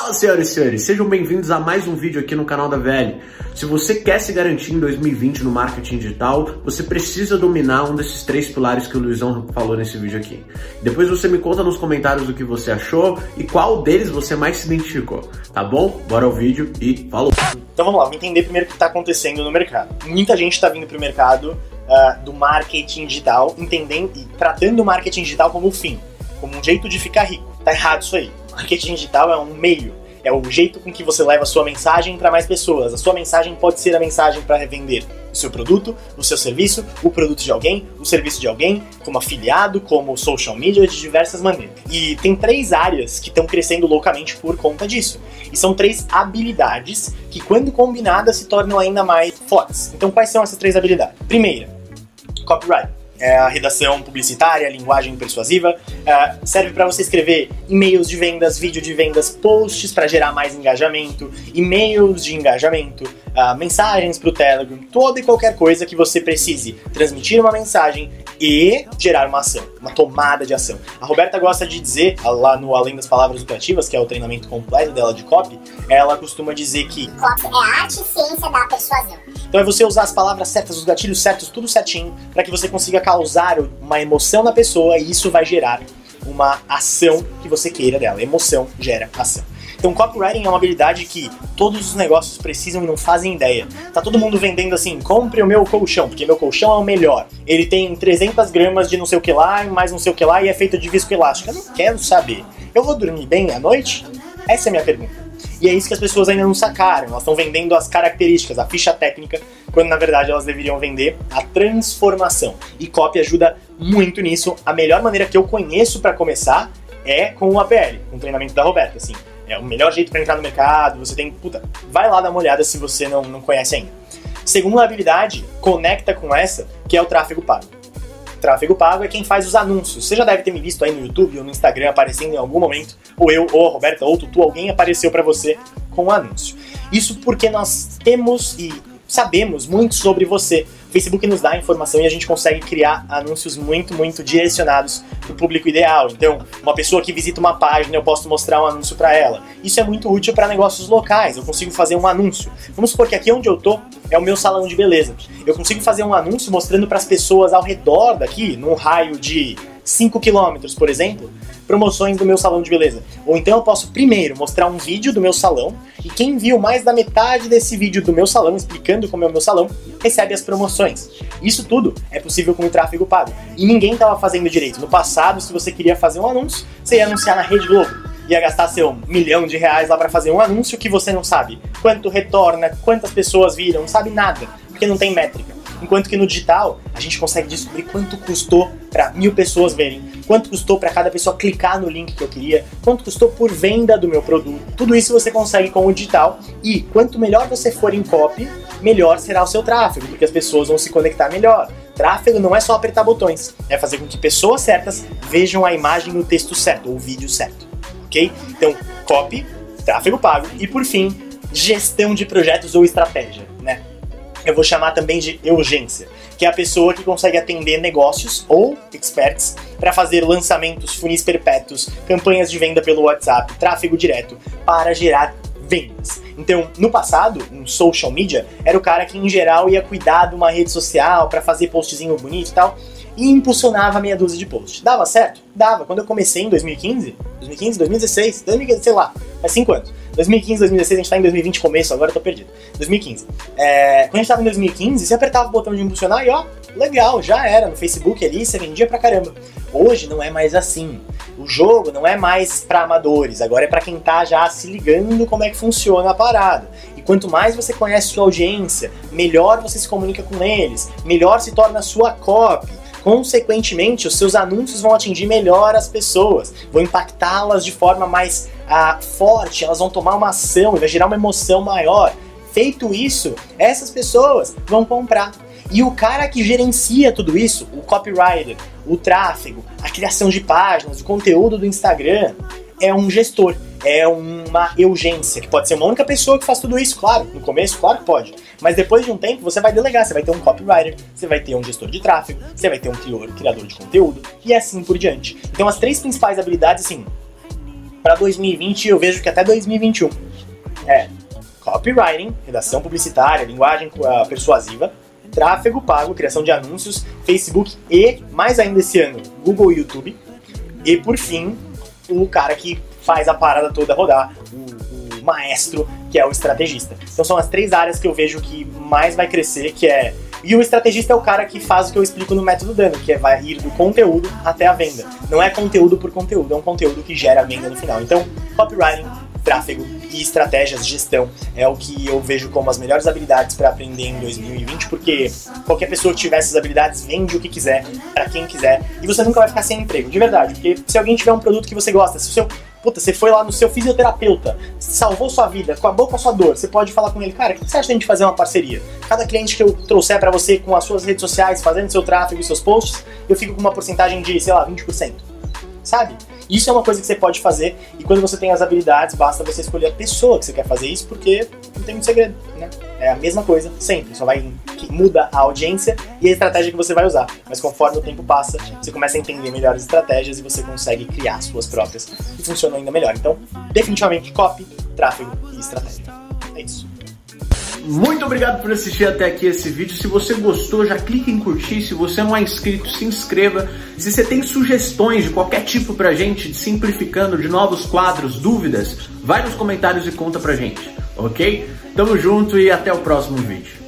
Fala, senhoras e senhores, sejam bem-vindos a mais um vídeo aqui no canal da VL. Se você quer se garantir em 2020 no marketing digital, você precisa dominar um desses três pilares que o Luizão falou nesse vídeo aqui. Depois você me conta nos comentários o que você achou e qual deles você mais se identificou, tá bom? Bora ao vídeo e falou! Então vamos lá, vamos entender primeiro o que está acontecendo no mercado. Muita gente está vindo para o mercado uh, do marketing digital, entendendo e tratando o marketing digital como fim, como um jeito de ficar rico. Tá errado isso aí. Marketing digital é um meio, é o jeito com que você leva a sua mensagem para mais pessoas. A sua mensagem pode ser a mensagem para revender o seu produto, o seu serviço, o produto de alguém, o serviço de alguém, como afiliado, como social media, de diversas maneiras. E tem três áreas que estão crescendo loucamente por conta disso. E são três habilidades que, quando combinadas, se tornam ainda mais fortes. Então, quais são essas três habilidades? Primeira, copyright é a redação publicitária, a linguagem persuasiva. É, serve para você escrever e-mails de vendas, vídeo de vendas, posts para gerar mais engajamento, e-mails de engajamento, uh, mensagens para o Telegram, toda e qualquer coisa que você precise transmitir uma mensagem e gerar uma ação, uma tomada de ação. A Roberta gosta de dizer, lá no Além das Palavras Operativas, que é o treinamento completo dela de copy, ela costuma dizer que copy é a arte e ciência da persuasão. Então é você usar as palavras certas, os gatilhos certos, tudo certinho, para que você consiga causar uma emoção na pessoa e isso vai gerar uma ação que você queira dela. Emoção gera ação. Então, copywriting é uma habilidade que todos os negócios precisam e não fazem ideia. Tá todo mundo vendendo assim, compre o meu colchão, porque meu colchão é o melhor. Ele tem 300 gramas de não sei o que lá, mais não sei o que lá, e é feito de viscoelástico. Eu não quero saber. Eu vou dormir bem à noite? Essa é a minha pergunta. E é isso que as pessoas ainda não sacaram. Elas estão vendendo as características, a ficha técnica, quando na verdade elas deveriam vender a transformação. E copy ajuda muito nisso. A melhor maneira que eu conheço para começar é com o APL, com o treinamento da Roberta, assim. É o melhor jeito para entrar no mercado, você tem. Puta, vai lá dar uma olhada se você não, não conhece ainda. Segunda habilidade, conecta com essa, que é o tráfego pago. Tráfego pago é quem faz os anúncios. Você já deve ter me visto aí no YouTube ou no Instagram aparecendo em algum momento, ou eu, ou a Roberta, ou tu, alguém apareceu para você com um anúncio. Isso porque nós temos e sabemos muito sobre você. O Facebook nos dá informação e a gente consegue criar anúncios muito, muito direcionados para o público ideal. Então, uma pessoa que visita uma página, eu posso mostrar um anúncio para ela. Isso é muito útil para negócios locais. Eu consigo fazer um anúncio. Vamos supor que aqui onde eu tô é o meu salão de beleza. Eu consigo fazer um anúncio mostrando para as pessoas ao redor daqui, num raio de 5 km, por exemplo, promoções do meu salão de beleza. Ou então eu posso primeiro mostrar um vídeo do meu salão e quem viu mais da metade desse vídeo do meu salão explicando como é o meu salão recebe as promoções. Isso tudo é possível com o tráfego pago. E ninguém estava fazendo direito. No passado, se você queria fazer um anúncio, você ia anunciar na Rede Globo ia gastar seu milhão de reais lá para fazer um anúncio que você não sabe quanto retorna, quantas pessoas viram, não sabe nada, porque não tem métrica. Enquanto que no digital, a gente consegue descobrir quanto custou para mil pessoas verem, quanto custou para cada pessoa clicar no link que eu queria, quanto custou por venda do meu produto. Tudo isso você consegue com o digital e quanto melhor você for em copy, melhor será o seu tráfego, porque as pessoas vão se conectar melhor. Tráfego não é só apertar botões, é fazer com que pessoas certas vejam a imagem no texto certo ou o vídeo certo, ok? Então, copy, tráfego pago e por fim, gestão de projetos ou estratégia? Eu vou chamar também de urgência, que é a pessoa que consegue atender negócios ou experts para fazer lançamentos, funis perpétuos, campanhas de venda pelo WhatsApp, tráfego direto para gerar vendas. Então, no passado, um social media era o cara que em geral ia cuidar de uma rede social para fazer postzinho bonito e tal e impulsionava meia dúzia de posts. Dava certo? Dava. Quando eu comecei em 2015, 2015, 2016, 2015, sei lá, faz 5 anos. 2015, 2016, a gente tá em 2020 começo, agora eu tô perdido. 2015. É, quando a gente tava em 2015, você apertava o botão de impulsionar e ó, legal, já era. No Facebook ali, você vendia pra caramba. Hoje não é mais assim. O jogo não é mais para amadores, agora é para quem tá já se ligando como é que funciona a parada. E quanto mais você conhece sua audiência, melhor você se comunica com eles, melhor se torna a sua copy consequentemente, os seus anúncios vão atingir melhor as pessoas, vão impactá-las de forma mais uh, forte, elas vão tomar uma ação e vai gerar uma emoção maior. Feito isso, essas pessoas vão comprar. E o cara que gerencia tudo isso, o copywriter, o tráfego, a criação de páginas, o conteúdo do Instagram, é um gestor é uma urgência, que pode ser uma única pessoa que faz tudo isso, claro. No começo, claro que pode. Mas depois de um tempo, você vai delegar. Você vai ter um copywriter, você vai ter um gestor de tráfego, você vai ter um criador, criador de conteúdo, e assim por diante. Então, as três principais habilidades, assim, para 2020 eu vejo que até 2021 é copywriting, redação publicitária, linguagem uh, persuasiva, tráfego pago, criação de anúncios, Facebook e, mais ainda esse ano, Google e YouTube. E por fim, o cara que faz a parada toda rodar, o maestro, que é o estrategista. Então são as três áreas que eu vejo que mais vai crescer, que é e o estrategista é o cara que faz o que eu explico no método Dano, que é vai ir do conteúdo até a venda. Não é conteúdo por conteúdo, é um conteúdo que gera venda no final. Então, copywriting, tráfego e estratégias de gestão é o que eu vejo como as melhores habilidades para aprender em 2020, porque qualquer pessoa que tiver essas habilidades vende o que quiser, para quem quiser, e você nunca vai ficar sem emprego, de verdade. Porque se alguém tiver um produto que você gosta, se o seu Puta, você foi lá no seu fisioterapeuta, salvou sua vida, acabou com a sua dor. Você pode falar com ele, cara, o que você acha de a gente fazer uma parceria? Cada cliente que eu trouxer para você com as suas redes sociais, fazendo seu tráfego e seus posts, eu fico com uma porcentagem de, sei lá, 20%. Sabe? Isso é uma coisa que você pode fazer e quando você tem as habilidades, basta você escolher a pessoa que você quer fazer isso, porque não tem muito segredo, né? É a mesma coisa sempre, só vai muda a audiência e a estratégia que você vai usar. Mas conforme o tempo passa, você começa a entender melhor as estratégias e você consegue criar suas próprias que funcionam ainda melhor. Então, definitivamente copy, tráfego e estratégia. É isso. Muito obrigado por assistir até aqui esse vídeo. Se você gostou, já clique em curtir. Se você não é inscrito, se inscreva. Se você tem sugestões de qualquer tipo pra gente, de simplificando, de novos quadros, dúvidas, vai nos comentários e conta pra gente, ok? Tamo junto e até o próximo vídeo.